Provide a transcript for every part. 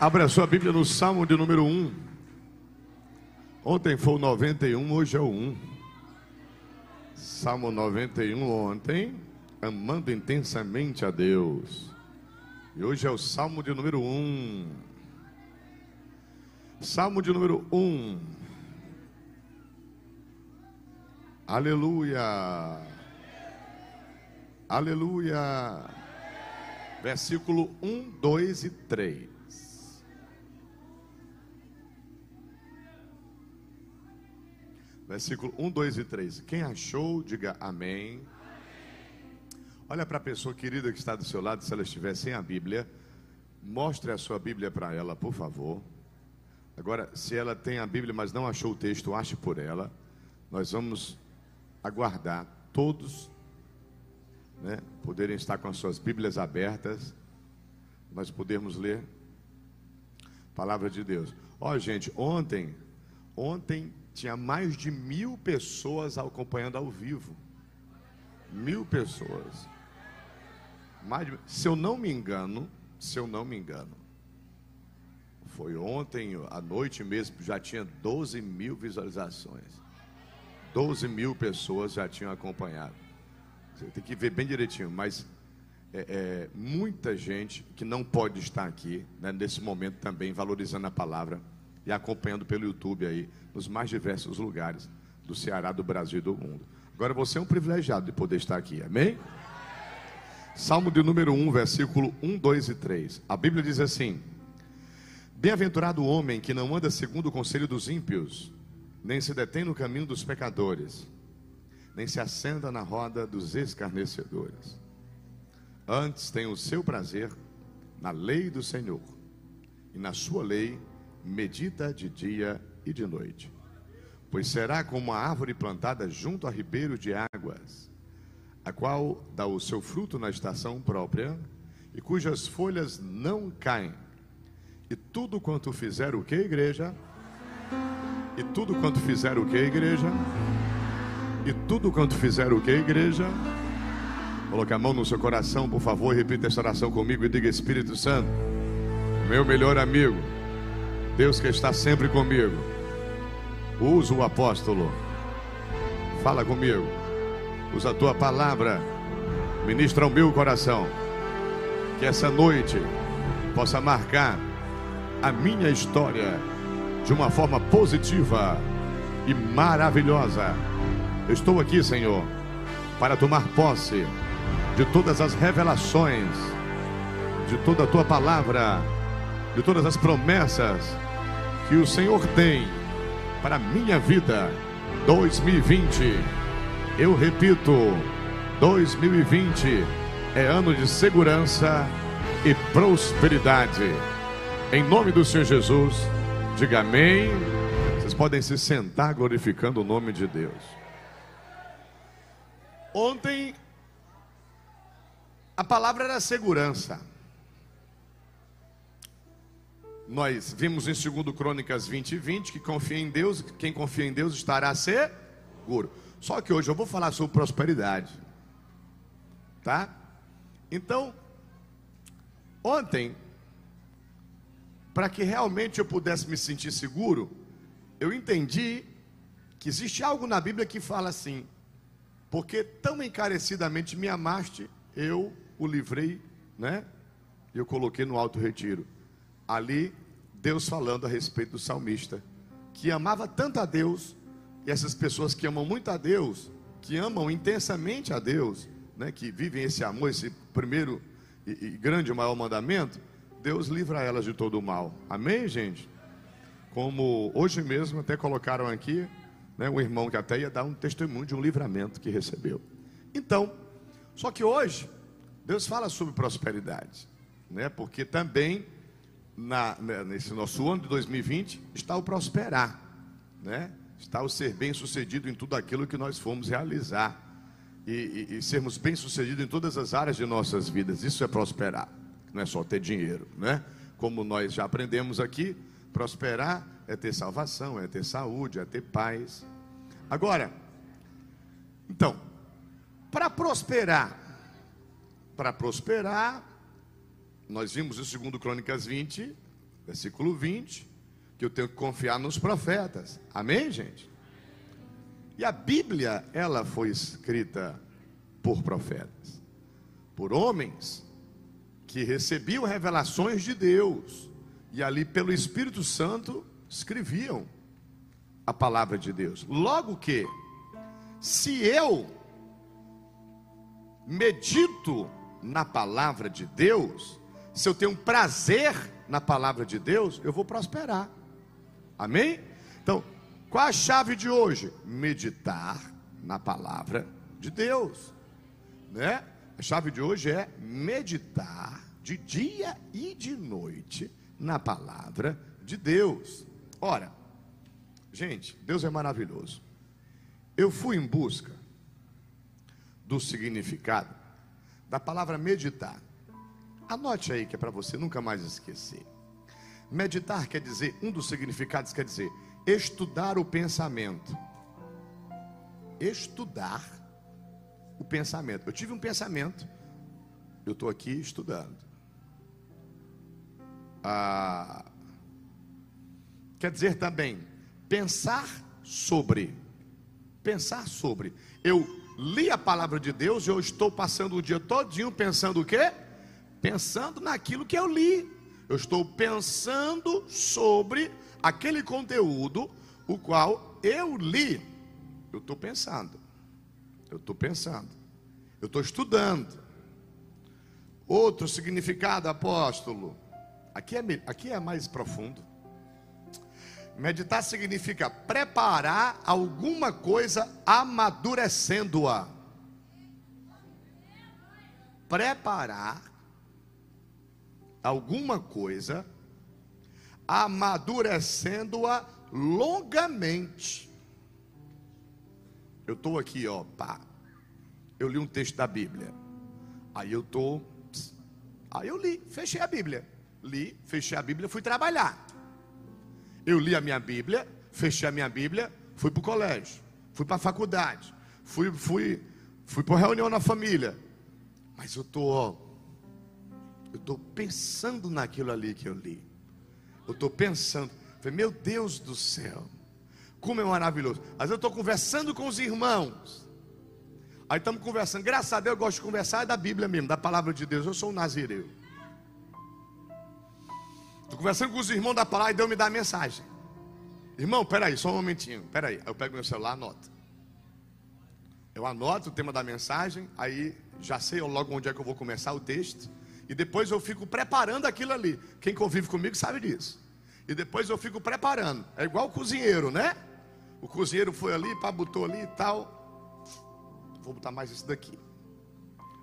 Abra sua Bíblia no Salmo de número 1. Ontem foi o 91, hoje é o 1. Salmo 91 ontem, amando intensamente a Deus. E hoje é o Salmo de número 1. Salmo de número 1. Aleluia. Aleluia. Versículo 1, 2 e 3. Versículo 1, 2 e 3. Quem achou, diga amém. Olha para a pessoa querida que está do seu lado, se ela estiver sem a Bíblia, mostre a sua Bíblia para ela, por favor. Agora, se ela tem a Bíblia, mas não achou o texto, ache por ela. Nós vamos aguardar todos né, poderem estar com as suas Bíblias abertas, nós podermos ler a palavra de Deus. Ó, gente, ontem, ontem tinha mais de mil pessoas acompanhando ao vivo. Mil pessoas. Mais de, se eu não me engano, se eu não me engano, foi ontem à noite mesmo, já tinha 12 mil visualizações. 12 mil pessoas já tinham acompanhado. Você tem que ver bem direitinho, mas é, é, muita gente que não pode estar aqui, né, nesse momento também, valorizando a palavra e acompanhando pelo YouTube aí, nos mais diversos lugares do Ceará, do Brasil e do mundo. Agora você é um privilegiado de poder estar aqui, amém? Salmo de número 1, versículo 1, 2 e 3. A Bíblia diz assim: Bem-aventurado o homem que não anda segundo o conselho dos ímpios, nem se detém no caminho dos pecadores, nem se assenta na roda dos escarnecedores. Antes tem o seu prazer na lei do Senhor, e na sua lei medita de dia e de noite. Pois será como a árvore plantada junto a ribeiro de águas, a qual dá o seu fruto na estação própria, e cujas folhas não caem. E tudo quanto fizer o que, igreja? E tudo quanto fizer o que, igreja? E tudo quanto fizer o que, igreja? Coloque a mão no seu coração, por favor, repita esta oração comigo e diga: Espírito Santo, meu melhor amigo Deus que está sempre comigo. Usa o apóstolo. Fala comigo. Usa a tua palavra. Ministra o meu coração. Que essa noite possa marcar a minha história de uma forma positiva e maravilhosa. Eu estou aqui, Senhor, para tomar posse de todas as revelações, de toda a tua palavra, de todas as promessas que o Senhor tem para minha vida 2020. Eu repito, 2020 é ano de segurança e prosperidade. Em nome do Senhor Jesus, diga amém. Vocês podem se sentar glorificando o nome de Deus. Ontem a palavra era segurança. Nós vimos em 2 Crônicas 20 e 20 que confia em Deus, quem confia em Deus estará seguro. Só que hoje eu vou falar sobre prosperidade. Tá? Então, ontem, para que realmente eu pudesse me sentir seguro, eu entendi que existe algo na Bíblia que fala assim: porque tão encarecidamente me amaste, eu o livrei, né? Eu coloquei no alto retiro. Ali Deus falando a respeito do salmista, que amava tanto a Deus, e essas pessoas que amam muito a Deus, que amam intensamente a Deus, né, que vivem esse amor, esse primeiro e, e grande maior mandamento, Deus livra elas de todo o mal. Amém, gente? Como hoje mesmo até colocaram aqui, né, um irmão que até ia dar um testemunho de um livramento que recebeu. Então, só que hoje Deus fala sobre prosperidade, né? Porque também na, né, nesse nosso ano de 2020 está o prosperar, né? está o ser bem sucedido em tudo aquilo que nós fomos realizar e, e, e sermos bem sucedidos em todas as áreas de nossas vidas. Isso é prosperar, não é só ter dinheiro, né? Como nós já aprendemos aqui, prosperar é ter salvação, é ter saúde, é ter paz. Agora, então, para prosperar, para prosperar, nós vimos em 2 Crônicas 20, Versículo 20, que eu tenho que confiar nos profetas. Amém, gente? E a Bíblia, ela foi escrita por profetas, por homens que recebiam revelações de Deus e ali pelo Espírito Santo escreviam a palavra de Deus. Logo que, se eu medito na palavra de Deus, se eu tenho prazer na palavra de Deus, eu vou prosperar. Amém? Então, qual a chave de hoje? Meditar na palavra de Deus, né? A chave de hoje é meditar de dia e de noite na palavra de Deus. Ora, gente, Deus é maravilhoso. Eu fui em busca do significado da palavra meditar. Anote aí que é para você nunca mais esquecer. Meditar quer dizer, um dos significados quer dizer estudar o pensamento. Estudar o pensamento. Eu tive um pensamento, eu estou aqui estudando. Ah, quer dizer também pensar sobre. Pensar sobre. Eu li a palavra de Deus e eu estou passando o dia todinho pensando o quê? Pensando naquilo que eu li. Eu estou pensando sobre aquele conteúdo o qual eu li. Eu estou pensando. Eu estou pensando. Eu estou estudando. Outro significado, apóstolo. Aqui é, aqui é mais profundo. Meditar significa preparar alguma coisa amadurecendo-a. Preparar alguma coisa amadurecendo-a longamente. Eu estou aqui, ó, pá. Eu li um texto da Bíblia. Aí eu estou. Aí eu li, fechei a Bíblia. Li, fechei a Bíblia, fui trabalhar. Eu li a minha Bíblia, fechei a minha Bíblia, fui para o colégio, fui para a faculdade, fui, fui, fui para reunião na família. Mas eu estou, eu estou pensando naquilo ali que eu li. Eu estou pensando, meu Deus do céu, como é maravilhoso. Às vezes eu estou conversando com os irmãos. Aí estamos conversando. Graças a Deus eu gosto de conversar é da Bíblia mesmo, da palavra de Deus. Eu sou um nazireu. Estou conversando com os irmãos da palavra e Deus me dá a mensagem. Irmão, peraí, só um momentinho. Peraí. Aí eu pego meu celular, anoto. Eu anoto o tema da mensagem, aí já sei logo onde é que eu vou começar o texto. E depois eu fico preparando aquilo ali. Quem convive comigo sabe disso. E depois eu fico preparando. É igual o cozinheiro, né? O cozinheiro foi ali, pá, botou ali e tal. Vou botar mais isso daqui.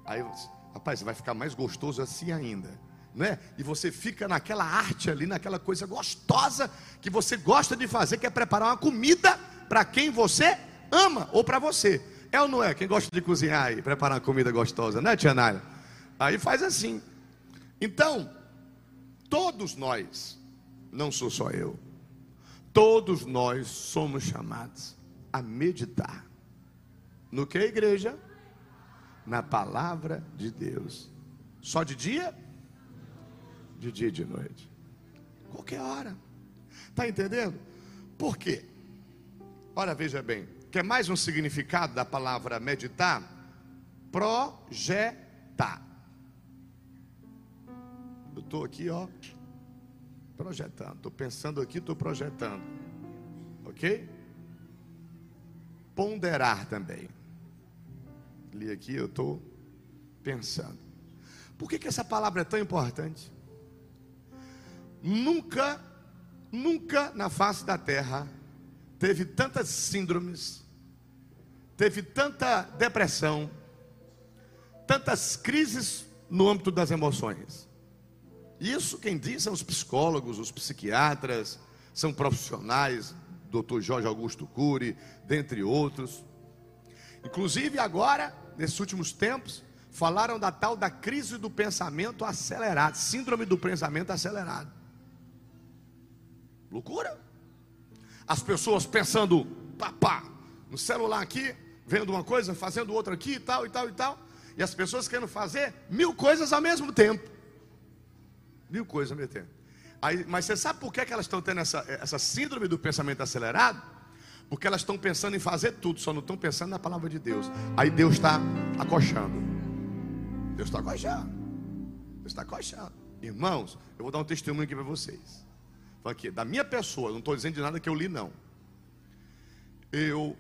Aí, rapaz, vai ficar mais gostoso assim ainda né? E você fica naquela arte ali, naquela coisa gostosa que você gosta de fazer, que é preparar uma comida para quem você ama ou para você. É ou não é? Quem gosta de cozinhar aí, preparar uma comida gostosa, né, Tia Nália? Aí faz assim. Então, todos nós, não sou só eu, todos nós somos chamados a meditar. No que, igreja? Na palavra de Deus. Só de dia? de dia e de noite. Qualquer hora. Está entendendo? Por quê? Ora, veja bem, quer mais um significado da palavra meditar? Projetar. Eu estou aqui, ó, projetando. Estou pensando aqui, estou projetando. Ok? Ponderar também. Li aqui, eu estou pensando. Por que, que essa palavra é tão importante? Nunca, nunca na face da terra teve tantas síndromes, teve tanta depressão, tantas crises no âmbito das emoções. Isso quem diz são os psicólogos, os psiquiatras, são profissionais, Dr. Jorge Augusto Cury, dentre outros. Inclusive agora, nesses últimos tempos, falaram da tal da crise do pensamento acelerado, síndrome do pensamento acelerado. Loucura. As pessoas pensando, pá, pá, no celular aqui, vendo uma coisa, fazendo outra aqui e tal e tal e tal. E as pessoas querendo fazer mil coisas ao mesmo tempo. Mil coisas tempo. Aí, mas você sabe por que, que elas estão tendo essa, essa síndrome do pensamento acelerado? Porque elas estão pensando em fazer tudo, só não estão pensando na palavra de Deus. Aí Deus está acochando. Deus está acochando. Deus está acochando. Irmãos, eu vou dar um testemunho aqui para vocês. Aqui, da minha pessoa, não estou dizendo de nada que eu li, não. Eu,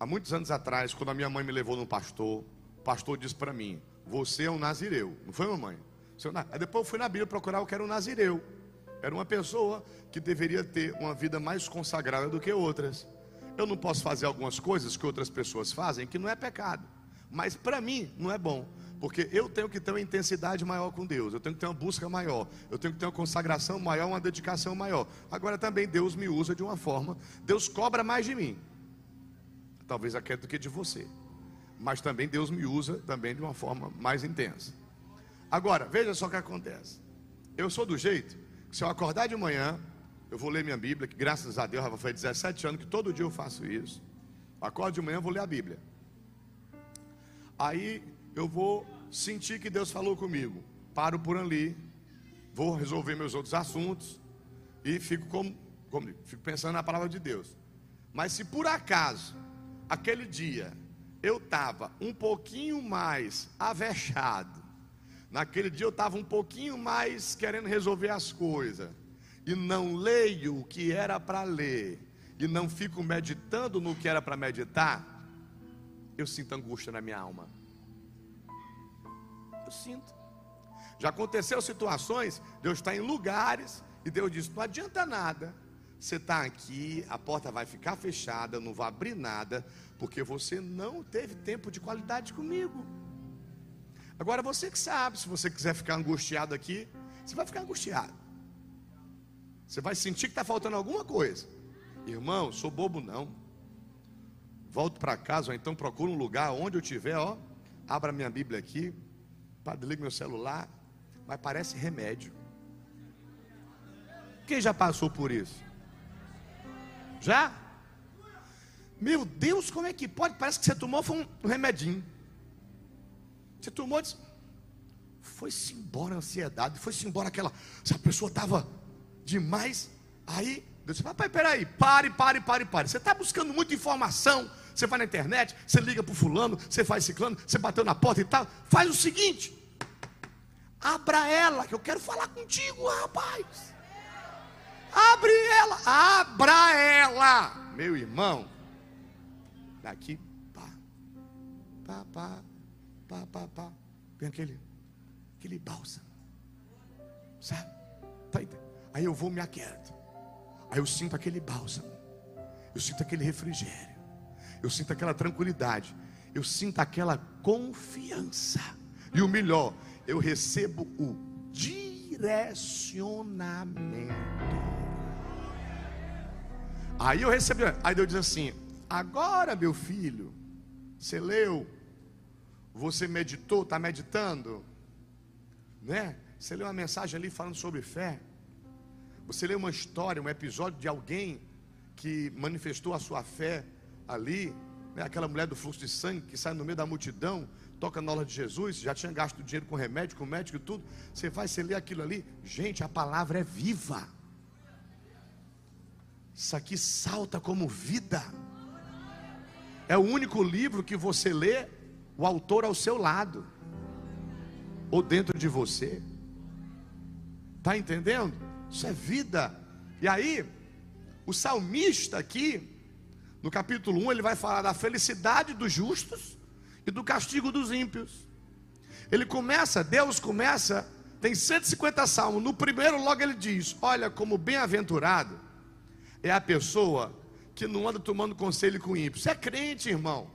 há muitos anos atrás, quando a minha mãe me levou num pastor, o pastor disse para mim: Você é um nazireu. Não foi, mamãe? Aí depois eu fui na Bíblia procurar o que era um nazireu. Era uma pessoa que deveria ter uma vida mais consagrada do que outras. Eu não posso fazer algumas coisas que outras pessoas fazem que não é pecado, mas para mim não é bom, porque eu tenho que ter uma intensidade maior com Deus, eu tenho que ter uma busca maior, eu tenho que ter uma consagração maior, uma dedicação maior. Agora também Deus me usa de uma forma, Deus cobra mais de mim, talvez aqui do que de você, mas também Deus me usa também de uma forma mais intensa. Agora, veja só o que acontece. Eu sou do jeito que se eu acordar de manhã, eu vou ler minha Bíblia, que graças a Deus já foi 17 anos que todo dia eu faço isso. Acordo de manhã, eu vou ler a Bíblia. Aí eu vou sentir que Deus falou comigo. Paro por ali, vou resolver meus outros assuntos e fico como, como fico pensando na palavra de Deus. Mas se por acaso aquele dia eu estava um pouquinho mais avexado, naquele dia eu estava um pouquinho mais querendo resolver as coisas e não leio o que era para ler, e não fico meditando no que era para meditar, eu sinto angústia na minha alma. Eu sinto. Já aconteceu situações, Deus está em lugares, e Deus diz: não adianta nada, você está aqui, a porta vai ficar fechada, não vai abrir nada, porque você não teve tempo de qualidade comigo. Agora você que sabe, se você quiser ficar angustiado aqui, você vai ficar angustiado. Você vai sentir que está faltando alguma coisa. Irmão, sou bobo não. Volto para casa, ou então procuro um lugar onde eu estiver, ó. Abra minha Bíblia aqui. Padre, liga meu celular. Mas parece remédio. Quem já passou por isso? Já? Meu Deus, como é que pode? Parece que você tomou foi um remedinho. Você tomou, foi-se embora a ansiedade, foi-se embora aquela. Se a pessoa estava demais. Aí Deus disse: Papai, peraí, pare, pare, pare, pare. Você está buscando muita informação. Você vai na internet, você liga para o fulano, você faz ciclano, você bateu na porta e tal. Faz o seguinte: abra ela, que eu quero falar contigo, rapaz. Abre ela, abra ela, meu irmão. Daqui, pá, pá, pá, pá, pá, pá. Vem aquele, aquele bálsamo, sabe? Tá? Aí eu vou me aquieto. Aí eu sinto aquele bálsamo. Eu sinto aquele refrigério. Eu sinto aquela tranquilidade. Eu sinto aquela confiança. E o melhor, eu recebo o direcionamento. Aí eu recebo, aí Deus diz assim: agora meu filho, você leu, você meditou, está meditando, né? Você leu uma mensagem ali falando sobre fé. Você lê uma história, um episódio de alguém que manifestou a sua fé ali, né? aquela mulher do fluxo de sangue que sai no meio da multidão, toca na aula de Jesus, já tinha gasto dinheiro com remédio, com médico e tudo. Você vai, você lê aquilo ali, gente, a palavra é viva. Isso aqui salta como vida. É o único livro que você lê, o autor ao seu lado, ou dentro de você. Está entendendo? Isso é vida. E aí, o salmista aqui, no capítulo 1, ele vai falar da felicidade dos justos e do castigo dos ímpios. Ele começa, Deus começa, tem 150 salmos. No primeiro, logo ele diz: Olha, como bem-aventurado é a pessoa que não anda tomando conselho com ímpios. Você é crente, irmão.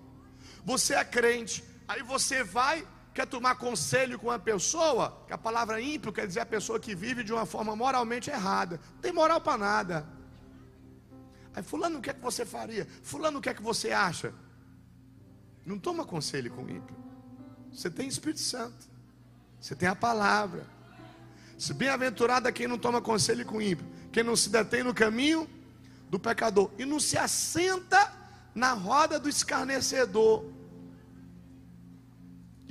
Você é crente. Aí você vai quer tomar conselho com uma pessoa, que a palavra ímpio quer dizer a pessoa que vive de uma forma moralmente errada, não tem moral para nada. Aí, Fulano, o que é que você faria? Fulano, o que é que você acha? Não toma conselho com ímpio. Você tem Espírito Santo, você tem a palavra. Se bem-aventurado é quem não toma conselho com ímpio, quem não se detém no caminho do pecador e não se assenta na roda do escarnecedor.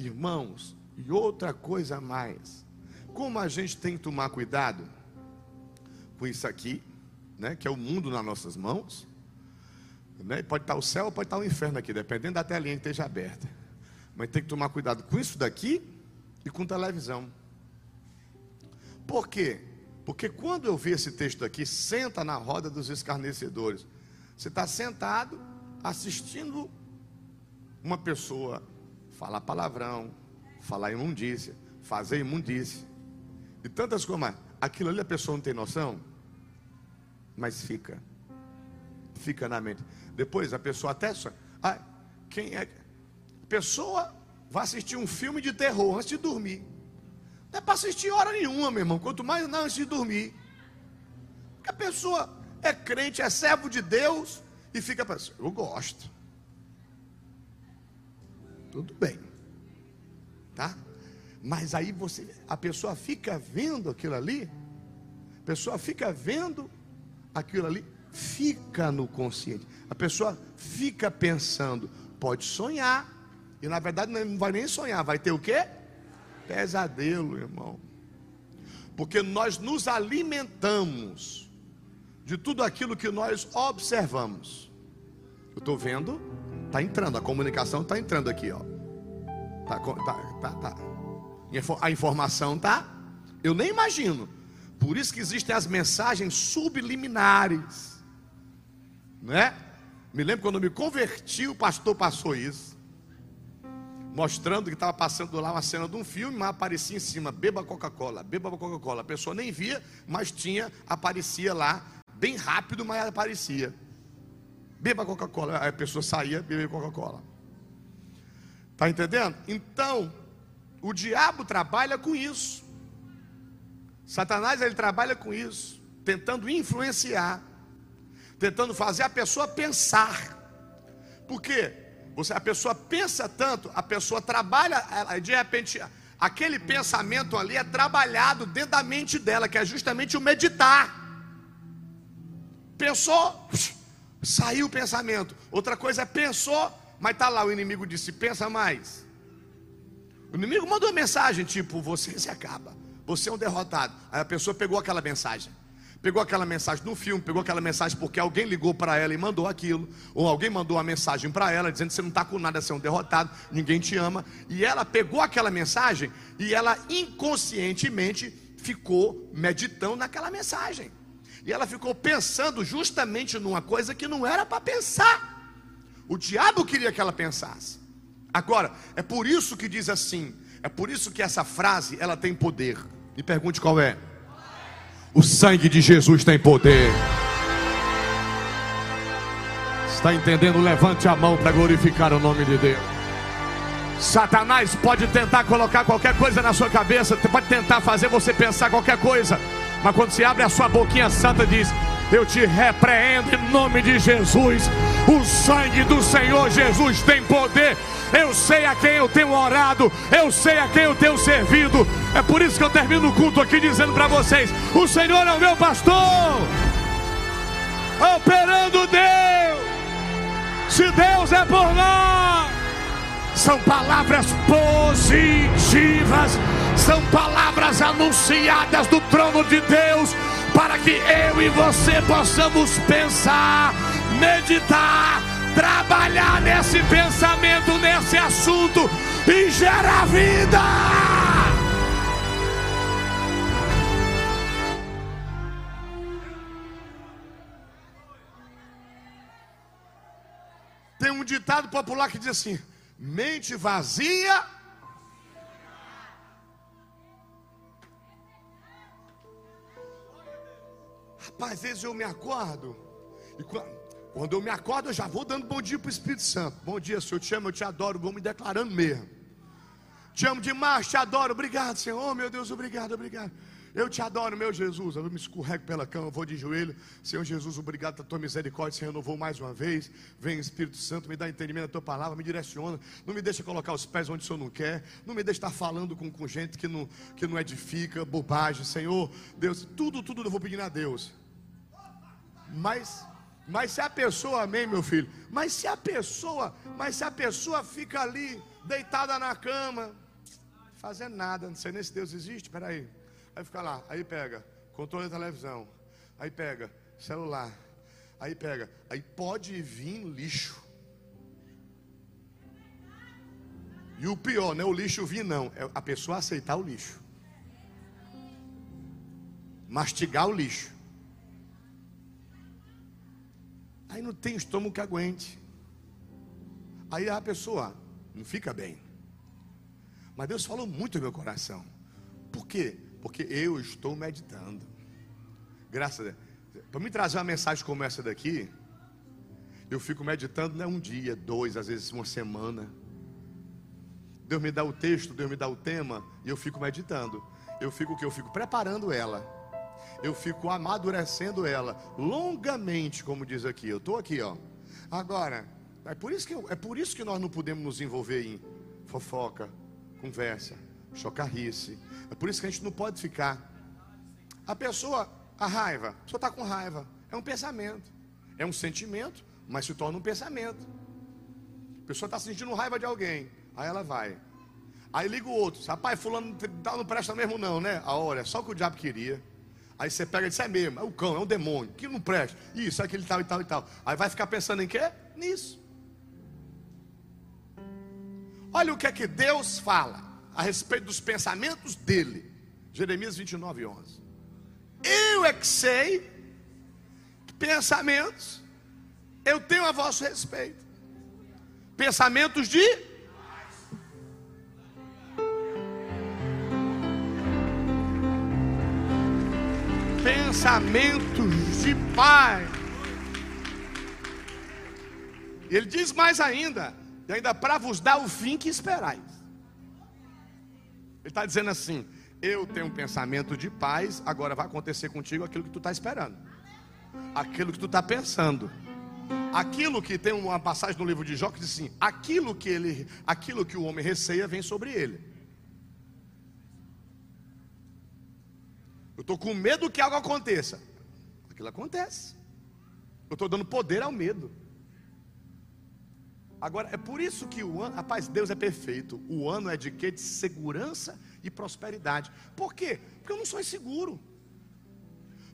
Irmãos, e outra coisa a mais, como a gente tem que tomar cuidado, com isso aqui, né, que é o mundo nas nossas mãos. Né? Pode estar o céu ou pode estar o inferno aqui, dependendo da telinha que esteja aberta. Mas tem que tomar cuidado com isso daqui e com televisão. Por quê? Porque quando eu vi esse texto aqui, senta na roda dos escarnecedores. Você está sentado assistindo uma pessoa falar palavrão, falar imundícia, fazer imundícia e tantas coisas. Aquilo ali a pessoa não tem noção, mas fica, fica na mente. Depois a pessoa até só, ah, quem é? A pessoa vai assistir um filme de terror antes de dormir. Não é para assistir hora nenhuma, meu irmão. Quanto mais não antes de dormir. Porque a pessoa é crente, é servo de Deus e fica pensando, eu gosto. Tudo bem. Tá? Mas aí você, a pessoa fica vendo aquilo ali, a pessoa fica vendo aquilo ali, fica no consciente. A pessoa fica pensando, pode sonhar, e na verdade não vai nem sonhar, vai ter o quê? Pesadelo, irmão. Porque nós nos alimentamos de tudo aquilo que nós observamos. Eu estou vendo, está entrando, a comunicação está entrando aqui, ó. Tá, tá, tá, tá. A informação tá. Eu nem imagino. Por isso que existem as mensagens subliminares, né? Me lembro quando eu me converti, o pastor passou isso, mostrando que estava passando lá uma cena de um filme, mas aparecia em cima, beba Coca-Cola, beba Coca-Cola. A pessoa nem via, mas tinha, aparecia lá, bem rápido, mas aparecia. Beba Coca-Cola. Aí a pessoa saía, bebia Coca-Cola. Está entendendo? Então, o diabo trabalha com isso. Satanás ele trabalha com isso, tentando influenciar, tentando fazer a pessoa pensar. Por quê? Você, a pessoa pensa tanto, a pessoa trabalha, de repente, aquele pensamento ali é trabalhado dentro da mente dela, que é justamente o meditar. Pensou, saiu o pensamento. Outra coisa é pensou, mas está lá, o inimigo disse: pensa mais. O inimigo mandou uma mensagem tipo: você se acaba, você é um derrotado. Aí a pessoa pegou aquela mensagem. Pegou aquela mensagem no filme, pegou aquela mensagem porque alguém ligou para ela e mandou aquilo, ou alguém mandou uma mensagem para ela dizendo que você não está com nada, você é um derrotado, ninguém te ama. E ela pegou aquela mensagem e ela inconscientemente ficou meditando naquela mensagem. E ela ficou pensando justamente numa coisa que não era para pensar. O diabo queria que ela pensasse. Agora, é por isso que diz assim, é por isso que essa frase ela tem poder. Me pergunte qual é. O sangue de Jesus tem poder. Está entendendo? Levante a mão para glorificar o nome de Deus. Satanás pode tentar colocar qualquer coisa na sua cabeça, pode tentar fazer você pensar qualquer coisa, mas quando você abre a sua boquinha santa, diz: Eu te repreendo em nome de Jesus. O sangue do Senhor Jesus tem poder. Eu sei a quem eu tenho orado, eu sei a quem eu tenho servido. É por isso que eu termino o culto aqui dizendo para vocês: O Senhor é o meu pastor, operando Deus. Se Deus é por nós, são palavras positivas, são palavras anunciadas do trono de Deus, para que eu e você possamos pensar meditar, trabalhar nesse pensamento, nesse assunto e gerar vida. Tem um ditado popular que diz assim: mente vazia. Rapaz, às vezes eu me acordo e quando eu me acordo, eu já vou dando bom dia para o Espírito Santo. Bom dia, Senhor. Eu te amo, eu te adoro. Vou me declarando mesmo. Te amo demais, te adoro. Obrigado, Senhor. Oh, meu Deus, obrigado, obrigado. Eu te adoro, meu Jesus. Eu me escorrego pela cama, vou de joelho. Senhor Jesus, obrigado pela tua misericórdia. Senhor, renovou mais uma vez. Vem, Espírito Santo, me dá entendimento da tua palavra, me direciona. Não me deixa colocar os pés onde o Senhor não quer. Não me deixa estar falando com, com gente que não, que não edifica, bobagem. Senhor, Deus, tudo, tudo eu vou pedir a Deus. Mas mas se a pessoa, amém, meu filho? Mas se a pessoa, mas se a pessoa fica ali, deitada na cama, fazendo nada, não sei nem se Deus existe, peraí. Aí fica lá, aí pega, controle da televisão. Aí pega celular. Aí pega. Aí pode vir lixo. E o pior, não é o lixo vir, não. É a pessoa aceitar o lixo. Mastigar o lixo. Aí não tem estômago que aguente. Aí a pessoa não fica bem. Mas Deus falou muito no meu coração. Por quê? Porque eu estou meditando. Graças a Deus. Para me trazer uma mensagem como essa daqui, eu fico meditando não é um dia, dois, às vezes uma semana. Deus me dá o texto, Deus me dá o tema, e eu fico meditando. Eu fico o que? Eu fico preparando ela. Eu fico amadurecendo ela longamente, como diz aqui. Eu estou aqui, ó. Agora, é por, isso que eu, é por isso que nós não podemos nos envolver em fofoca, conversa, chocarrice. É por isso que a gente não pode ficar. A pessoa, a raiva, a pessoa está com raiva. É um pensamento. É um sentimento, mas se torna um pensamento. A pessoa está sentindo raiva de alguém. Aí ela vai. Aí liga o outro. Rapaz, fulano não presta mesmo não, né? A hora, é só o que o diabo queria. Aí você pega e diz, é mesmo, é o cão, é um demônio, que não presta. Isso, aquele tal e tal e tal. Aí vai ficar pensando em quê? Nisso. Olha o que é que Deus fala a respeito dos pensamentos dele. Jeremias 29, 11. Eu é que sei que pensamentos eu tenho a vosso respeito. Pensamentos de pensamentos de paz. Ele diz mais ainda: e ainda para vos dar o fim que esperais. Ele está dizendo assim: eu tenho um pensamento de paz, agora vai acontecer contigo aquilo que tu está esperando, aquilo que tu está pensando. Aquilo que tem uma passagem no livro de Jó que diz assim: aquilo que ele, aquilo que o homem receia vem sobre ele. Eu estou com medo que algo aconteça. Aquilo acontece. Eu estou dando poder ao medo. Agora, é por isso que o ano, rapaz, Deus é perfeito. O ano é de quê? De segurança e prosperidade. Por quê? Porque eu não sou inseguro.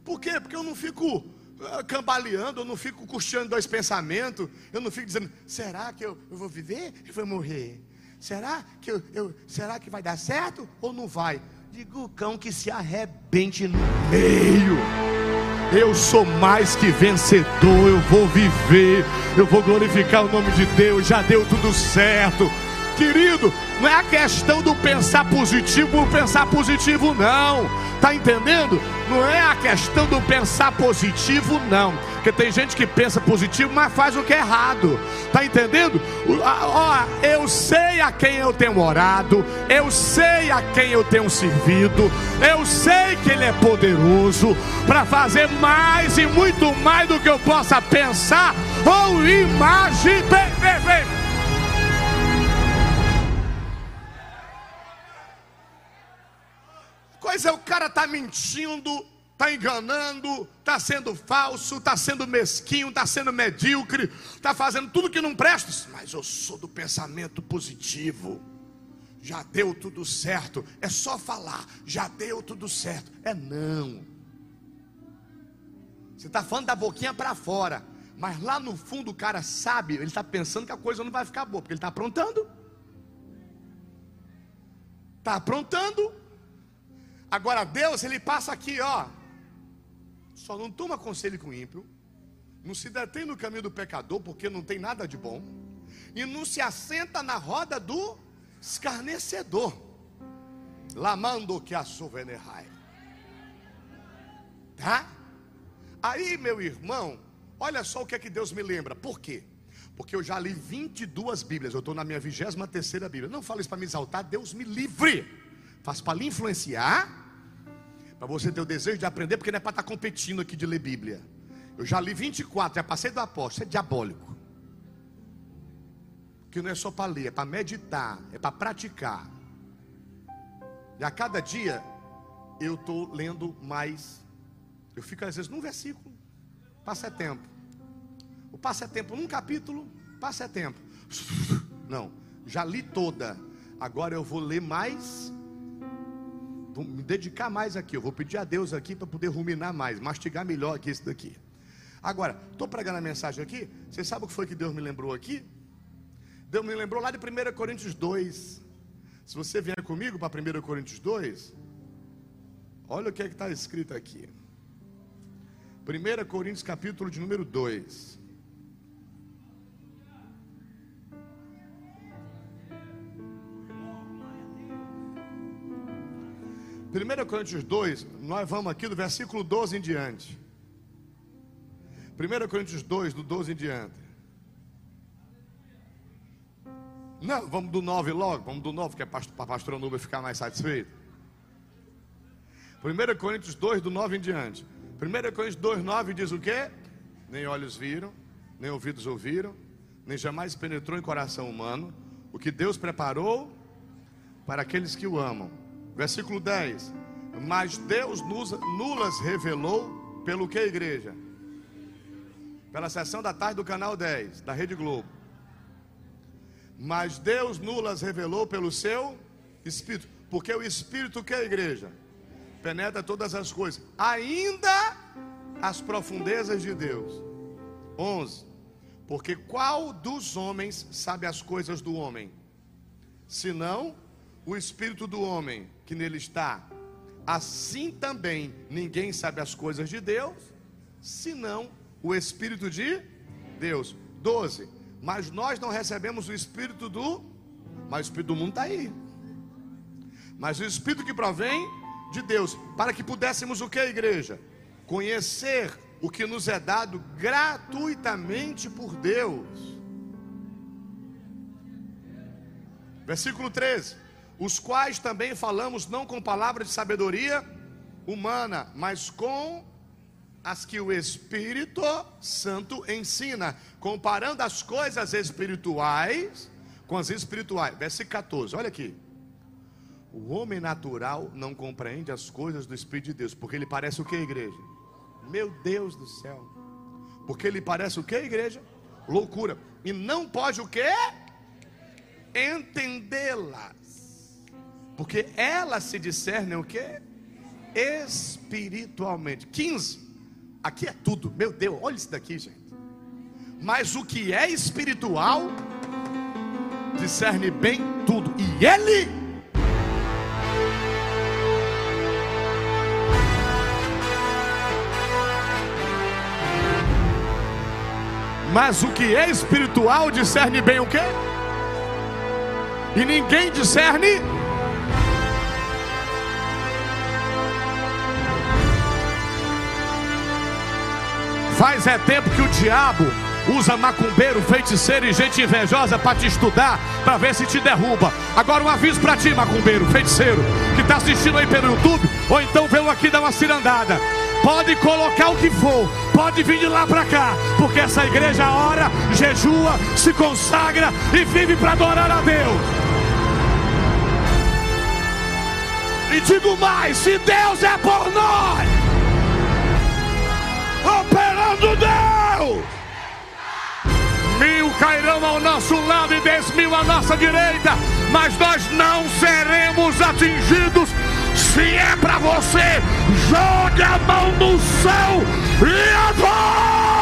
Por quê? Porque eu não fico uh, cambaleando, eu não fico costeando dois pensamentos, eu não fico dizendo, será que eu, eu vou viver e vou morrer? Será que eu, eu, será que vai dar certo ou não vai? Digo o cão que se arrebente no meio. Eu sou mais que vencedor, eu vou viver, eu vou glorificar o nome de Deus, já deu tudo certo. Querido, não é a questão do pensar positivo por pensar positivo, não. Tá entendendo? Não é a questão do pensar positivo, não. Porque tem gente que pensa positivo, mas faz o que é errado. Tá entendendo? Ó, eu sei a quem eu tenho orado, eu sei a quem eu tenho servido, eu sei que Ele é poderoso para fazer mais e muito mais do que eu possa pensar ou imaginar. Coisa é o cara tá mentindo, tá enganando, tá sendo falso, tá sendo mesquinho, tá sendo medíocre, tá fazendo tudo que não presta. Mas eu sou do pensamento positivo. Já deu tudo certo. É só falar, já deu tudo certo. É não. Você está falando da boquinha para fora, mas lá no fundo o cara sabe, ele está pensando que a coisa não vai ficar boa, porque ele está aprontando. Está aprontando. Agora Deus, ele passa aqui, ó. Só não toma conselho com ímpio. Não se detém no caminho do pecador, porque não tem nada de bom. E não se assenta na roda do escarnecedor. Lamando que a sovenerai. Tá? Aí, meu irmão, olha só o que é que Deus me lembra. Por quê? Porque eu já li 22 Bíblias. Eu estou na minha 23 Bíblia. Não fale isso para me exaltar. Deus me livre. Faço para lhe influenciar, para você ter o desejo de aprender, porque não é para estar tá competindo aqui de ler Bíblia. Eu já li 24, já passei do apóstolo, isso é diabólico. Que não é só para ler, é para meditar, é para praticar. E a cada dia eu estou lendo mais. Eu fico às vezes num versículo, passa tempo. O passa tempo num capítulo, passa tempo. Não, já li toda. Agora eu vou ler mais vou me dedicar mais aqui. Eu vou pedir a Deus aqui para poder ruminar mais, mastigar melhor aqui isso daqui. Agora, estou pregando a mensagem aqui. Você sabe o que foi que Deus me lembrou aqui? Deus me lembrou lá de 1 Coríntios 2. Se você vier comigo para 1 Coríntios 2, olha o que é está escrito aqui. 1 Coríntios capítulo de número 2. 1 Coríntios 2, nós vamos aqui do versículo 12 em diante. 1 Coríntios 2, do 12 em diante. Não, vamos do 9 logo, vamos do 9, que é para a pastora Nubia ficar mais satisfeita. 1 Coríntios 2, do 9 em diante. 1 Coríntios 2, 9 diz o quê? Nem olhos viram, nem ouvidos ouviram, nem jamais penetrou em coração humano o que Deus preparou para aqueles que o amam. Versículo 10. Mas Deus nos, nulas revelou pelo que, igreja? Pela sessão da tarde do canal 10, da Rede Globo. Mas Deus nulas revelou pelo seu Espírito. Porque o Espírito que, igreja? Penetra todas as coisas, ainda as profundezas de Deus. 11. Porque qual dos homens sabe as coisas do homem? Senão o espírito do homem que nele está. Assim também ninguém sabe as coisas de Deus, senão o espírito de Deus. 12. Mas nós não recebemos o espírito do, mas o espírito do mundo está aí. Mas o espírito que provém de Deus, para que pudéssemos o que, igreja? Conhecer o que nos é dado gratuitamente por Deus. Versículo 13 os quais também falamos não com palavras de sabedoria humana, mas com as que o Espírito Santo ensina, comparando as coisas espirituais com as espirituais. Versículo 14, olha aqui. O homem natural não compreende as coisas do Espírito de Deus, porque ele parece o que, igreja? Meu Deus do céu. Porque ele parece o que, igreja? Loucura. E não pode o que? Entendê-las porque elas se discernem o que? Espiritualmente. 15. Aqui é tudo. Meu Deus, olha isso daqui, gente. Mas o que é espiritual discerne bem tudo. E ele Mas o que é espiritual discerne bem o que? E ninguém discerne Faz é tempo que o diabo usa macumbeiro, feiticeiro e gente invejosa para te estudar, para ver se te derruba. Agora um aviso para ti, macumbeiro, feiticeiro, que está assistindo aí pelo YouTube, ou então veio aqui dar uma cirandada. Pode colocar o que for, pode vir de lá para cá, porque essa igreja ora, jejua, se consagra e vive para adorar a Deus. E digo mais: se Deus é por nós, operando Deus. Mil cairão ao nosso lado e dez mil à nossa direita, mas nós não seremos atingidos. Se é para você, jogue a mão no céu e adora!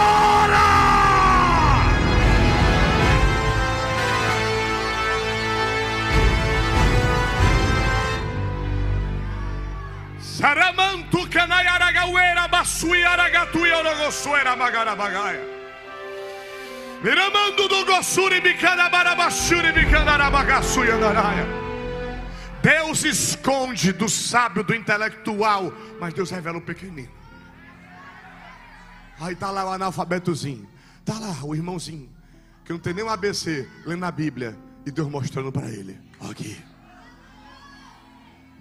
Saramantu canaiaragauera basuiaragatuia orogosuera magarabagaia. Miramando do gossuri bicanabarabashuri bicanarabagasuiandaraia. Deus esconde do sábio, do intelectual, mas Deus revela o pequenino. Aí está lá o analfabetozinho, está lá o irmãozinho, que não tem nem um ABC, lendo a Bíblia, e Deus mostrando para ele. Aqui.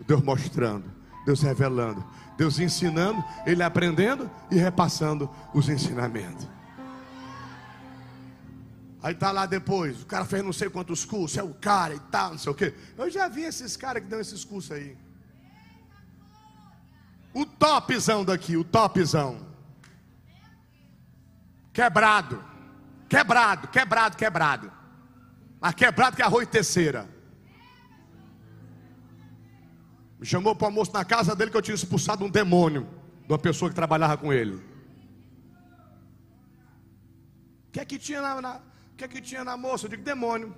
Deus mostrando. Deus revelando, Deus ensinando, ele aprendendo e repassando os ensinamentos. Aí tá lá depois, o cara fez não sei quantos cursos, é o cara e tal, não sei o quê. Eu já vi esses caras que dão esses cursos aí. O topzão daqui, o topzão. Quebrado. Quebrado, quebrado, quebrado. Mas quebrado que é arroz terceira. Me chamou para o almoço na casa dele que eu tinha expulsado um demônio de uma pessoa que trabalhava com ele. O que é que tinha na, na, que é que tinha na moça? Eu digo, demônio.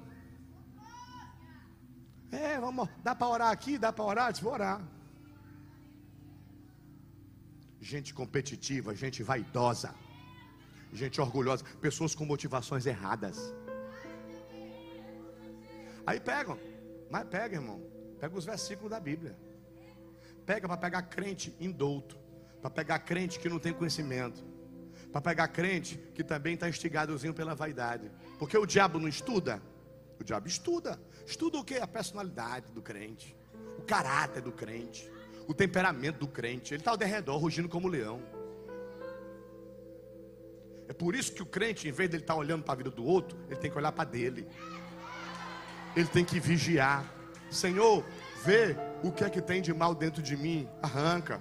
É, vamos, dá para orar aqui? Dá para orar? Eu disse, vou orar. Gente competitiva, gente vaidosa, gente orgulhosa, pessoas com motivações erradas. Aí pegam, mas pega, irmão. Pega os versículos da Bíblia. Pega para pegar crente indouto, para pegar crente que não tem conhecimento, para pegar crente que também está instigadozinho pela vaidade. Porque o diabo não estuda? O diabo estuda. Estuda o que? A personalidade do crente, o caráter do crente, o temperamento do crente. Ele está ao derredor, rugindo como leão. É por isso que o crente, em vez de ele estar tá olhando para a vida do outro, ele tem que olhar para dele. Ele tem que vigiar. Senhor, vê o que é que tem de mal dentro de mim, arranca.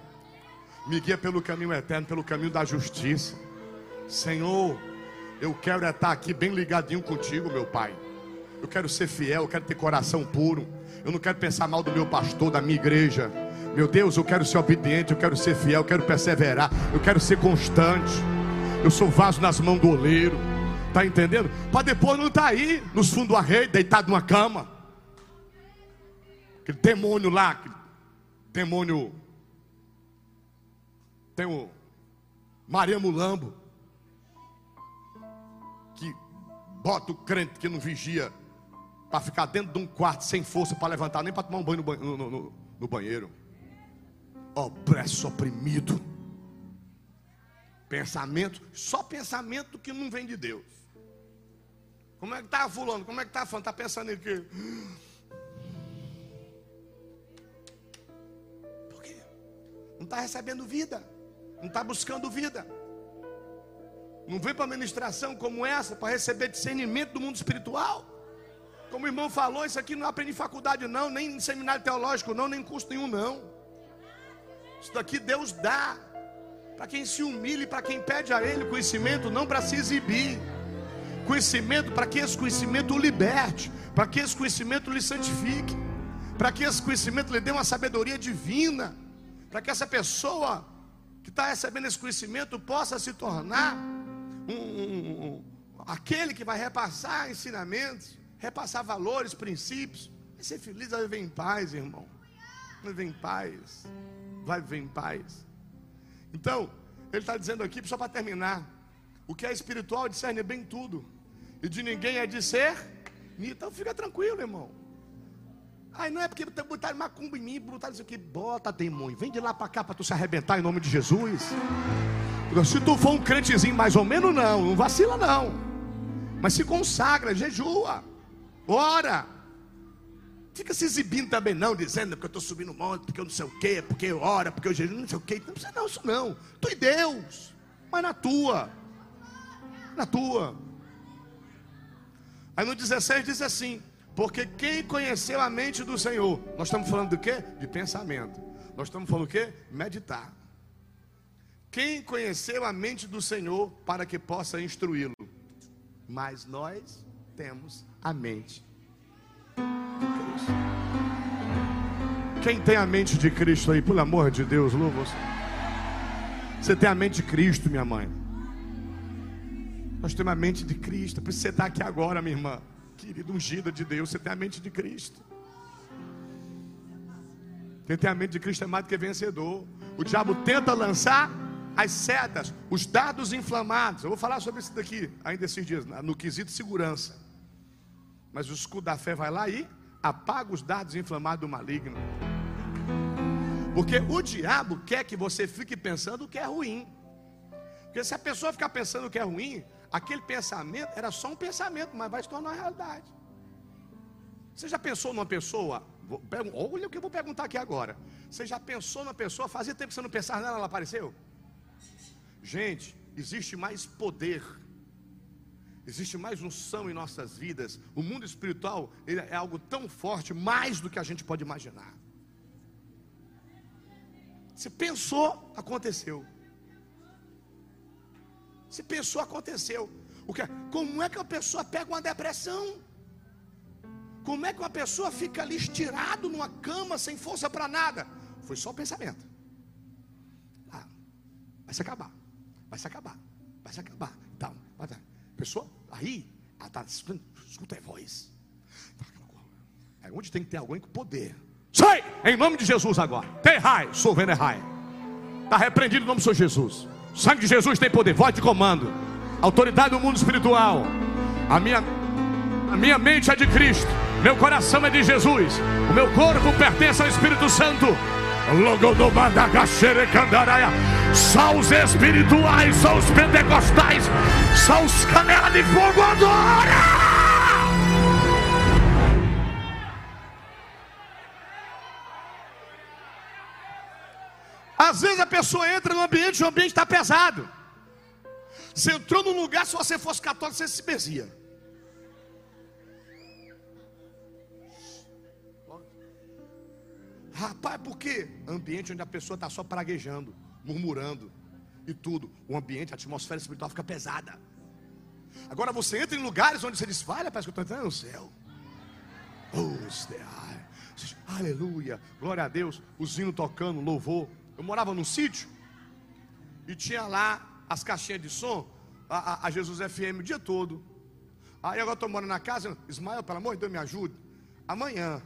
Me guia pelo caminho eterno, pelo caminho da justiça. Senhor, eu quero estar aqui bem ligadinho contigo, meu Pai. Eu quero ser fiel, eu quero ter coração puro. Eu não quero pensar mal do meu pastor, da minha igreja. Meu Deus, eu quero ser obediente, eu quero ser fiel, eu quero perseverar, eu quero ser constante. Eu sou vaso nas mãos do oleiro. Tá entendendo? Para depois não estar tá aí nos fundos do arreio, deitado numa cama. Aquele demônio lá, aquele demônio. Tem o Maria Mulambo. Que bota o crente que não vigia para ficar dentro de um quarto sem força para levantar, nem para tomar um banho no, no, no, no banheiro. Opresso, oprimido. Pensamento, só pensamento que não vem de Deus. Como é que está fulano? Como é que está fulano? Está pensando em quê? Não está recebendo vida, não está buscando vida. Não vem para ministração como essa para receber discernimento do mundo espiritual. Como o irmão falou, isso aqui não aprende em faculdade, não, nem em seminário teológico, não, nem em curso nenhum, não. Isso daqui Deus dá para quem se humilha, para quem pede a Ele conhecimento, não para se exibir. Conhecimento para que esse conhecimento o liberte, para que esse conhecimento lhe santifique, para que esse conhecimento lhe dê uma sabedoria divina para que essa pessoa que está recebendo esse conhecimento possa se tornar um, um, um, aquele que vai repassar ensinamentos, repassar valores, princípios. Vai ser feliz, vai viver em paz, irmão. Vai viver em paz. Vai viver em paz. Então, ele está dizendo aqui, só para terminar: o que é espiritual discerne bem tudo, e de ninguém é de ser. Então fica tranquilo, irmão. Ai, não é porque botaram macumba em mim, botaram isso aqui. Bota, demônio. Vem de lá para cá para tu se arrebentar em nome de Jesus. Se tu for um crentezinho mais ou menos, não. Não vacila, não. Mas se consagra, jejua. Ora. Fica se exibindo também, não, dizendo porque eu estou subindo o monte, porque eu não sei o quê, porque eu oro, porque eu jejuo, não sei o quê. Não precisa não, isso não. Tu e Deus. Mas na tua. Na tua. Aí no 16 diz assim: porque quem conheceu a mente do Senhor, nós estamos falando do quê? De pensamento. Nós estamos falando o quê? Meditar. Quem conheceu a mente do Senhor para que possa instruí-lo? Mas nós temos a mente. Quem tem a mente de Cristo aí, pelo amor de Deus, louva você. Você tem a mente de Cristo, minha mãe. Nós temos a mente de Cristo. Por isso você está aqui agora, minha irmã. Querido, ungida de Deus, você tem a mente de Cristo. Quem tem a mente de Cristo é mais do que vencedor. O diabo tenta lançar as setas, os dados inflamados. Eu vou falar sobre isso daqui ainda esses dias, no quesito segurança. Mas o escudo da fé vai lá e apaga os dados inflamados do maligno. Porque o diabo quer que você fique pensando o que é ruim. Porque se a pessoa ficar pensando o que é ruim, Aquele pensamento era só um pensamento, mas vai se tornar realidade. Você já pensou numa pessoa? Olha o que eu vou perguntar aqui agora. Você já pensou numa pessoa? Fazia tempo que você não pensava nela, ela apareceu? Gente, existe mais poder, existe mais unção em nossas vidas. O mundo espiritual é algo tão forte, mais do que a gente pode imaginar. Você pensou, aconteceu. Se pensou, aconteceu. O que, como é que uma pessoa pega uma depressão? Como é que uma pessoa fica ali estirado numa cama sem força para nada? Foi só o pensamento. Ah, vai se acabar. Vai se acabar. Vai se acabar. Então, pessoa, aí, ela está escuta a voz. É onde tem que ter alguém com poder. Sai! Em nome de Jesus agora. Terrai, sou venerai. Está repreendido em nome do Senhor Jesus. O sangue de Jesus tem poder, voz de comando. Autoridade do mundo espiritual. A minha, a minha mente é de Cristo. Meu coração é de Jesus. O meu corpo pertence ao Espírito Santo. Só os espirituais, só os pentecostais, só os canela de fogo agora. Às vezes a pessoa entra no ambiente e o ambiente está pesado. Você entrou num lugar, se você fosse católico, você se bezia. Rapaz, por quê? Ambiente onde a pessoa está só praguejando, murmurando e tudo. O ambiente, a atmosfera espiritual fica pesada. Agora você entra em lugares onde você diz, vale, parece que eu estou entrando no céu. Oh, aleluia, glória a Deus, o zino tocando, louvor. Eu morava num sítio e tinha lá as caixinhas de som, a, a, a Jesus FM o dia todo. Aí agora estou morando na casa, Ismael, pelo amor de Deus, me ajude. Amanhã,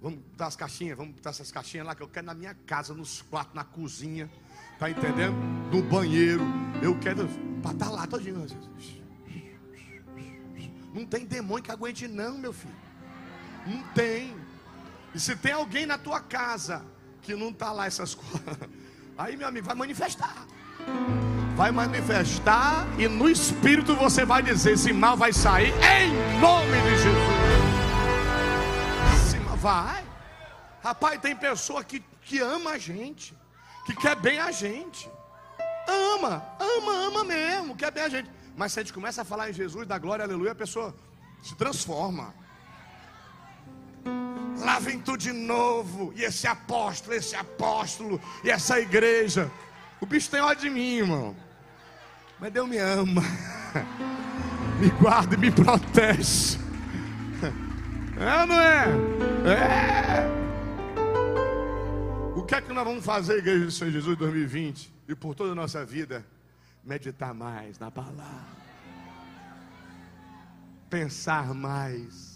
vamos botar as caixinhas, vamos botar essas caixinhas lá que eu quero na minha casa, nos quartos, na cozinha, tá entendendo? No banheiro, eu quero para estar tá lá todinho. Não tem demônio que aguente, não, meu filho. Não tem. E se tem alguém na tua casa que não está lá essas coisas, aí meu amigo vai manifestar vai manifestar e no espírito você vai dizer: esse mal vai sair em nome de Jesus. Esse vai. Rapaz, tem pessoa que, que ama a gente, que quer bem a gente. Ama, ama, ama mesmo, quer bem a gente. Mas se a gente começa a falar em Jesus, da glória, aleluia, a pessoa se transforma. Lá vem tudo de novo. E esse apóstolo, esse apóstolo, e essa igreja. O bicho tem ódio de mim, irmão. Mas Deus me ama, me guarda e me protege. É não é? É. O que é que nós vamos fazer, Igreja do Senhor Jesus 2020 e por toda a nossa vida? Meditar mais na palavra, pensar mais.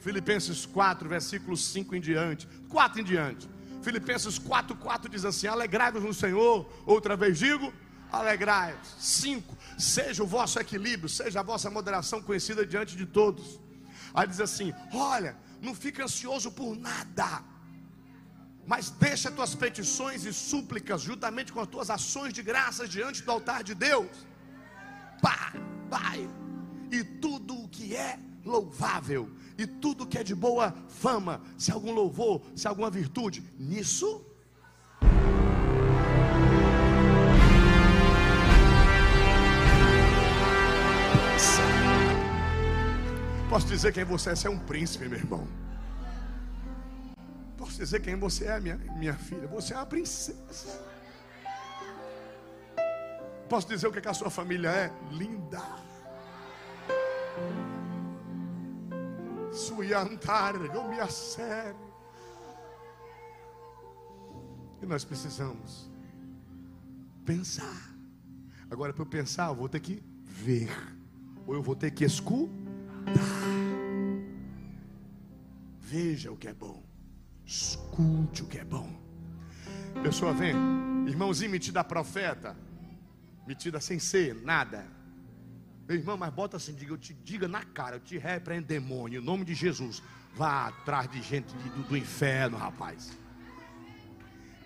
Filipenses 4, versículos 5 em diante, 4 em diante. Filipenses 4, 4 diz assim: Alegrai-vos no Senhor, outra vez digo, alegrai-vos. Cinco, seja o vosso equilíbrio, seja a vossa moderação conhecida diante de todos. Aí diz assim: olha, não fica ansioso por nada, mas deixa as tuas petições e súplicas, juntamente com as tuas ações de graças diante do altar de Deus. Pá, pai, e tudo o que é louvável, e tudo que é de boa fama, se algum louvor, se alguma virtude, nisso Posso dizer quem você é? Você é um príncipe, meu irmão. Posso dizer quem você é, minha, minha filha? Você é uma princesa. Posso dizer o que, é que a sua família é? Linda. Suyantar, eu me sério. E nós precisamos pensar. Agora, para eu pensar, eu vou ter que ver. Ou eu vou ter que escutar. Veja o que é bom. Escute o que é bom. Pessoa vem, irmãozinho metido a profeta, metida sem ser nada. Meu irmão, mas bota assim, diga, eu te diga na cara, eu te repreendo demônio, em nome de Jesus. Vá atrás de gente do, do inferno, rapaz.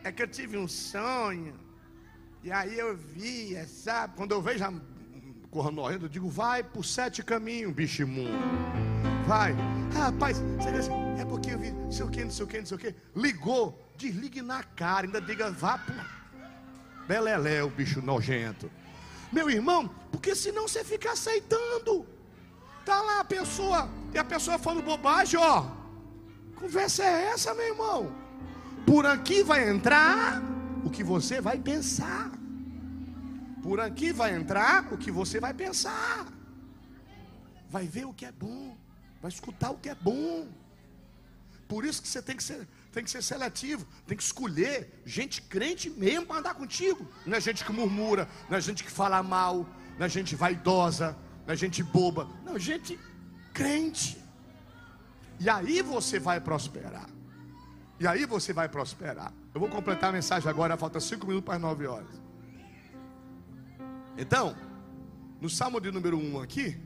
É que eu tive um sonho, e aí eu via, sabe? Quando eu vejo a correndo eu digo, vai por sete caminhos, bicho imundo. Vai. Ah, rapaz, é porque eu vi, não sei o que, não sei o que, não sei o que. Ligou, desligue na cara, ainda diga, vá por. Belelé, o bicho nojento. Meu irmão, porque senão você fica aceitando. Tá lá a pessoa, e a pessoa falando bobagem, ó. Conversa é essa, meu irmão? Por aqui vai entrar o que você vai pensar. Por aqui vai entrar o que você vai pensar. Vai ver o que é bom. Vai escutar o que é bom. Por isso que você tem que ser, tem que ser seletivo, tem que escolher gente crente mesmo para andar contigo. Não é gente que murmura, não é gente que fala mal, não é gente vaidosa, não é gente boba, não, gente crente. E aí você vai prosperar. E aí você vai prosperar. Eu vou completar a mensagem agora, falta cinco minutos para as nove horas. Então, no Salmo de número 1 aqui,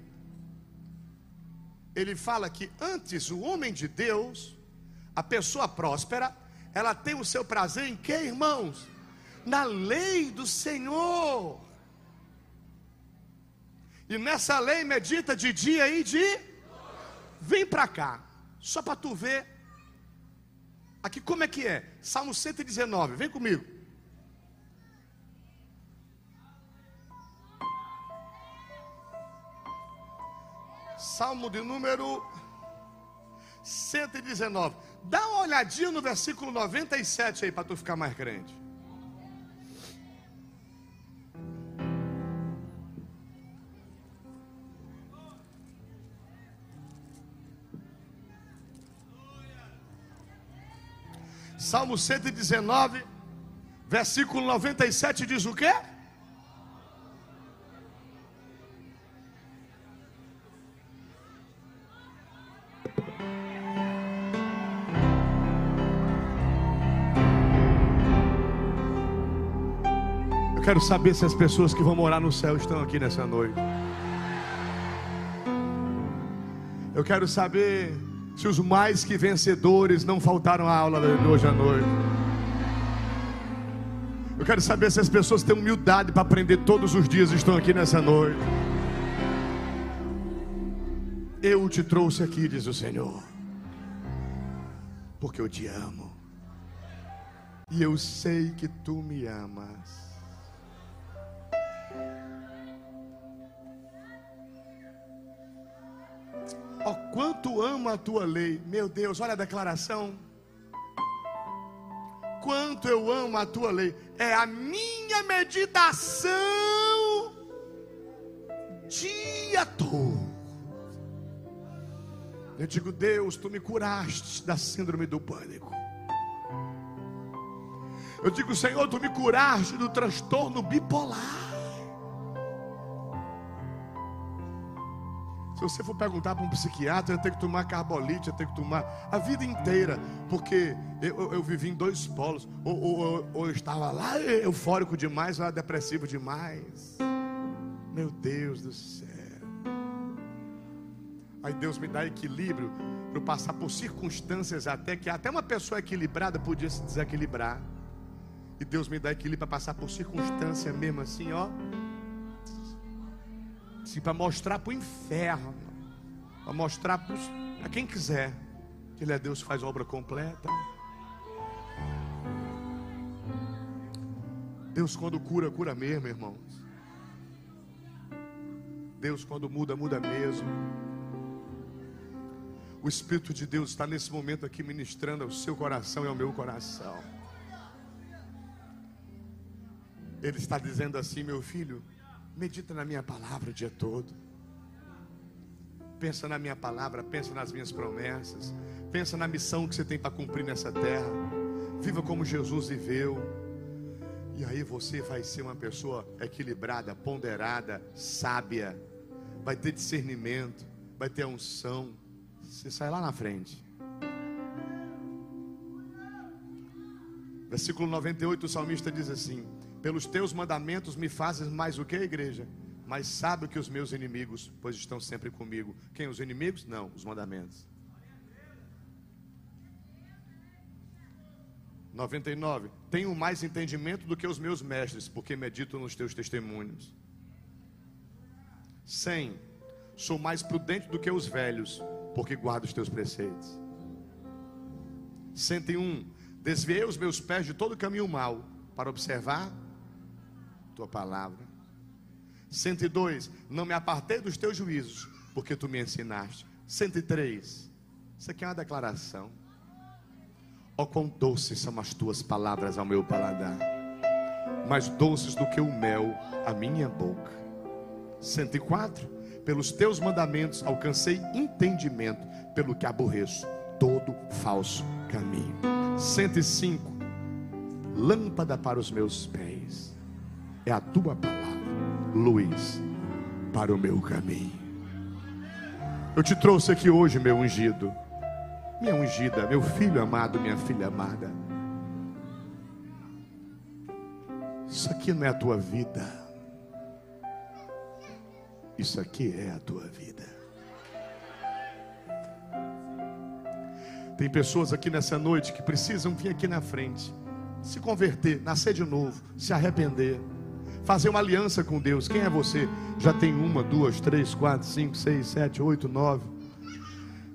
ele fala que antes o homem de Deus, a pessoa próspera, ela tem o seu prazer em que, irmãos? Na lei do Senhor. E nessa lei medita de dia e de. Vem para cá, só para tu ver. Aqui como é que é? Salmo 119, vem comigo. Salmo de número 119. Dá uma olhadinha no versículo 97 aí para tu ficar mais crente. Salmo 119, versículo 97 diz o quê? Quero saber se as pessoas que vão morar no céu estão aqui nessa noite. Eu quero saber se os mais que vencedores não faltaram à aula de hoje à noite. Eu quero saber se as pessoas têm humildade para aprender todos os dias estão aqui nessa noite. Eu te trouxe aqui, diz o Senhor, porque eu te amo. E eu sei que tu me amas. Oh, quanto amo a tua lei. Meu Deus, olha a declaração. Quanto eu amo a tua lei. É a minha meditação dia todo. Eu digo, Deus, tu me curaste da síndrome do pânico. Eu digo, Senhor, tu me curaste do transtorno bipolar. Se você for perguntar para um psiquiatra, eu tenho que tomar carbolite, eu tenho que tomar a vida inteira, porque eu, eu, eu vivi em dois polos. Ou, ou, ou, eu estava lá eufórico demais, ou lá depressivo demais. Meu Deus do céu. Aí Deus me dá equilíbrio para passar por circunstâncias até que até uma pessoa equilibrada podia se desequilibrar. E Deus me dá equilíbrio para passar por circunstância mesmo assim, ó Sim, para mostrar para o inferno, para mostrar para quem quiser que Ele é Deus que faz obra completa. Deus, quando cura, cura mesmo, irmãos. Deus, quando muda, muda mesmo. O Espírito de Deus está nesse momento aqui ministrando ao seu coração e ao meu coração. Ele está dizendo assim, meu filho. Medita na minha palavra o dia todo. Pensa na minha palavra, pensa nas minhas promessas, pensa na missão que você tem para cumprir nessa terra. Viva como Jesus viveu. E aí você vai ser uma pessoa equilibrada, ponderada, sábia, vai ter discernimento, vai ter unção. Você sai lá na frente. Versículo 98, o salmista diz assim: pelos teus mandamentos me fazes mais o que, igreja? Mais sábio que os meus inimigos, pois estão sempre comigo. Quem? Os inimigos? Não, os mandamentos. 99. Tenho mais entendimento do que os meus mestres, porque medito nos teus testemunhos. 100. Sou mais prudente do que os velhos, porque guardo os teus preceitos. 101. Desviei os meus pés de todo caminho mau, para observar tua palavra. 102, não me apartei dos teus juízos, porque tu me ensinaste. 103, isso aqui é uma declaração. Ó, oh, quão doces são as tuas palavras ao meu paladar, mais doces do que o mel à minha boca. 104, pelos teus mandamentos alcancei entendimento, pelo que aborreço todo falso caminho. 105. Lâmpada para os meus pés é a tua palavra, luz para o meu caminho. Eu te trouxe aqui hoje, meu ungido, minha ungida, meu filho amado, minha filha amada. Isso aqui não é a tua vida. Isso aqui é a tua vida. Tem pessoas aqui nessa noite que precisam vir aqui na frente, se converter, nascer de novo, se arrepender, fazer uma aliança com Deus. Quem é você? Já tem uma, duas, três, quatro, cinco, seis, sete, oito, nove.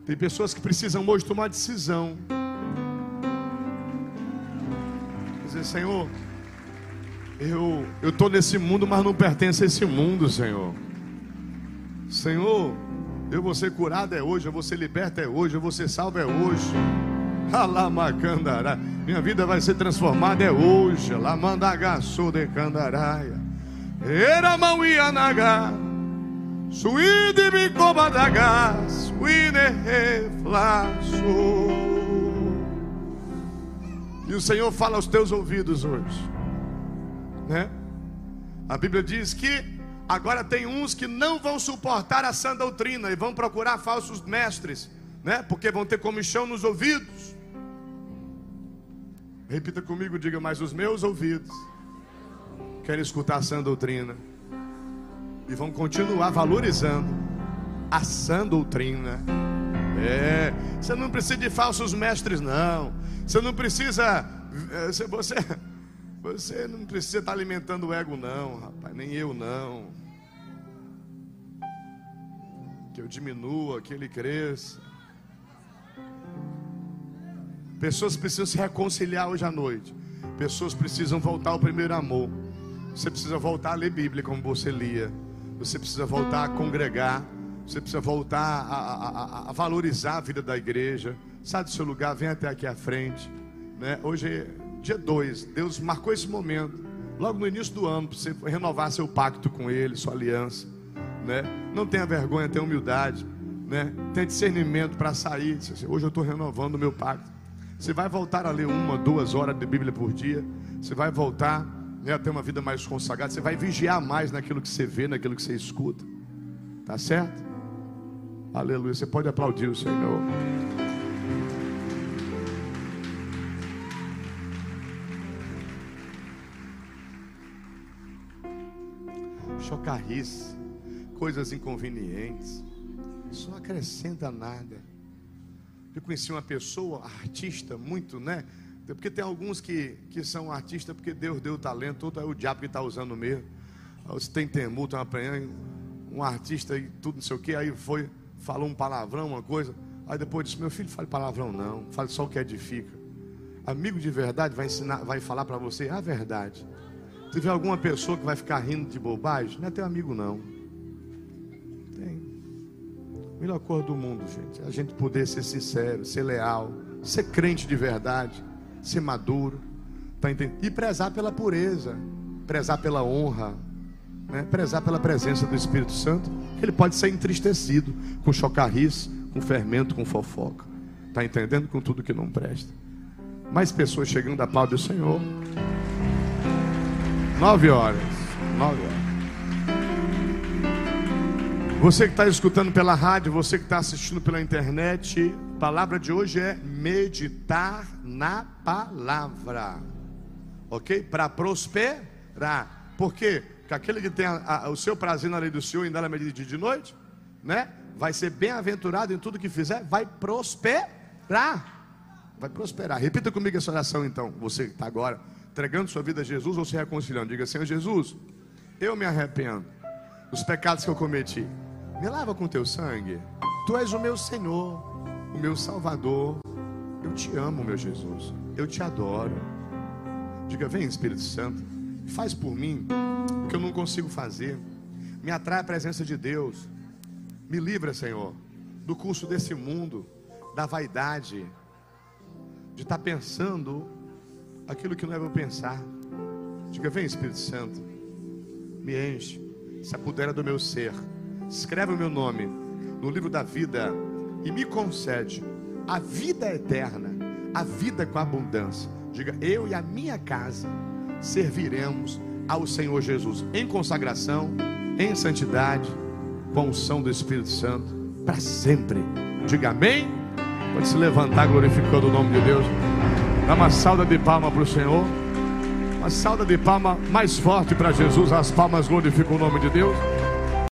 Tem pessoas que precisam hoje tomar decisão. Dizer, Senhor, eu eu estou nesse mundo, mas não pertenço a esse mundo, Senhor. Senhor, eu vou ser curado é hoje, eu vou ser liberto é hoje, eu vou ser salvo é hoje. Minha vida vai ser transformada é hoje. Lamandagaçu de candaraia. Era mão ianaga. Suíde bicobadaga. Suíne reflaço. E o Senhor fala aos teus ouvidos hoje né? A Bíblia diz que agora tem uns que não vão suportar a sã doutrina e vão procurar falsos mestres, né? Porque vão ter comichão nos ouvidos. Repita comigo, diga mais os meus ouvidos querem escutar a sã doutrina e vão continuar valorizando a sã doutrina. É, você não precisa de falsos mestres, não. Você não precisa. Eh, você, você não precisa estar alimentando o ego, não, rapaz, nem eu não. Que eu diminua, que ele cresça. Pessoas precisam se reconciliar hoje à noite. Pessoas precisam voltar ao primeiro amor. Você precisa voltar a ler Bíblia como você lia. Você precisa voltar a congregar. Você precisa voltar a, a, a, a valorizar a vida da igreja. Sai do seu lugar, vem até aqui à frente. Né? Hoje dia 2, Deus marcou esse momento, logo no início do ano, para você renovar seu pacto com Ele, sua aliança. Né? Não tenha vergonha, tenha humildade, né? tenha discernimento para sair. Hoje eu estou renovando o meu pacto. Você vai voltar a ler uma, duas horas de Bíblia por dia. Você vai voltar né, ter uma vida mais consagrada. Você vai vigiar mais naquilo que você vê, naquilo que você escuta. Tá certo? Aleluia. Você pode aplaudir o Senhor. chocarrice, coisas inconvenientes. Isso não acrescenta nada. Eu conheci uma pessoa, artista, muito, né? Porque tem alguns que, que são artistas porque Deus deu o talento, outro é o diabo que está usando mesmo. Você tem temor, tem apanhando, um artista e tudo, não sei o que, aí foi, falou um palavrão, uma coisa. Aí depois disse: Meu filho, fale palavrão não, fale só o que edifica. Amigo de verdade vai ensinar, vai falar para você a verdade. Se tiver alguma pessoa que vai ficar rindo de bobagem, não é teu amigo, não. Tem. Melhor coisa do mundo, gente. É a gente poder ser sincero, ser leal, ser crente de verdade, ser maduro. Tá entendendo? E prezar pela pureza, prezar pela honra, né? prezar pela presença do Espírito Santo, ele pode ser entristecido com chocarrice, com fermento, com fofoca. Está entendendo? Com tudo que não presta. Mais pessoas chegando a pau do Senhor. Nove horas. Nove horas. Você que está escutando pela rádio, você que está assistindo pela internet, palavra de hoje é meditar na palavra. Ok? Para prosperar. Por quê? Porque aquele que tem a, a, o seu prazer na lei do Senhor, ainda na medida de, noite, né? Vai ser bem-aventurado em tudo que fizer, vai prosperar. Vai prosperar. Repita comigo essa oração então, você que está agora entregando sua vida a Jesus ou se reconciliando. Diga, Senhor Jesus, eu me arrependo dos pecados que eu cometi. Me lava com teu sangue. Tu és o meu Senhor, meu Salvador. Eu te amo, meu Jesus. Eu te adoro. Diga, vem Espírito Santo, faz por mim o que eu não consigo fazer. Me atrai a presença de Deus. Me livra, Senhor, do curso desse mundo, da vaidade, de estar pensando aquilo que não é para pensar. Diga, vem Espírito Santo, me enche, se apodera do meu ser, escreve o meu nome no livro da vida e me concede a vida eterna, a vida com abundância. Diga, eu e a minha casa serviremos ao Senhor Jesus em consagração, em santidade, com unção do Espírito Santo, para sempre. Diga amém. Pode se levantar glorificando o nome de Deus. Dá uma salda de palma para o Senhor. Uma salda de palma mais forte para Jesus. As palmas glorificam o nome de Deus.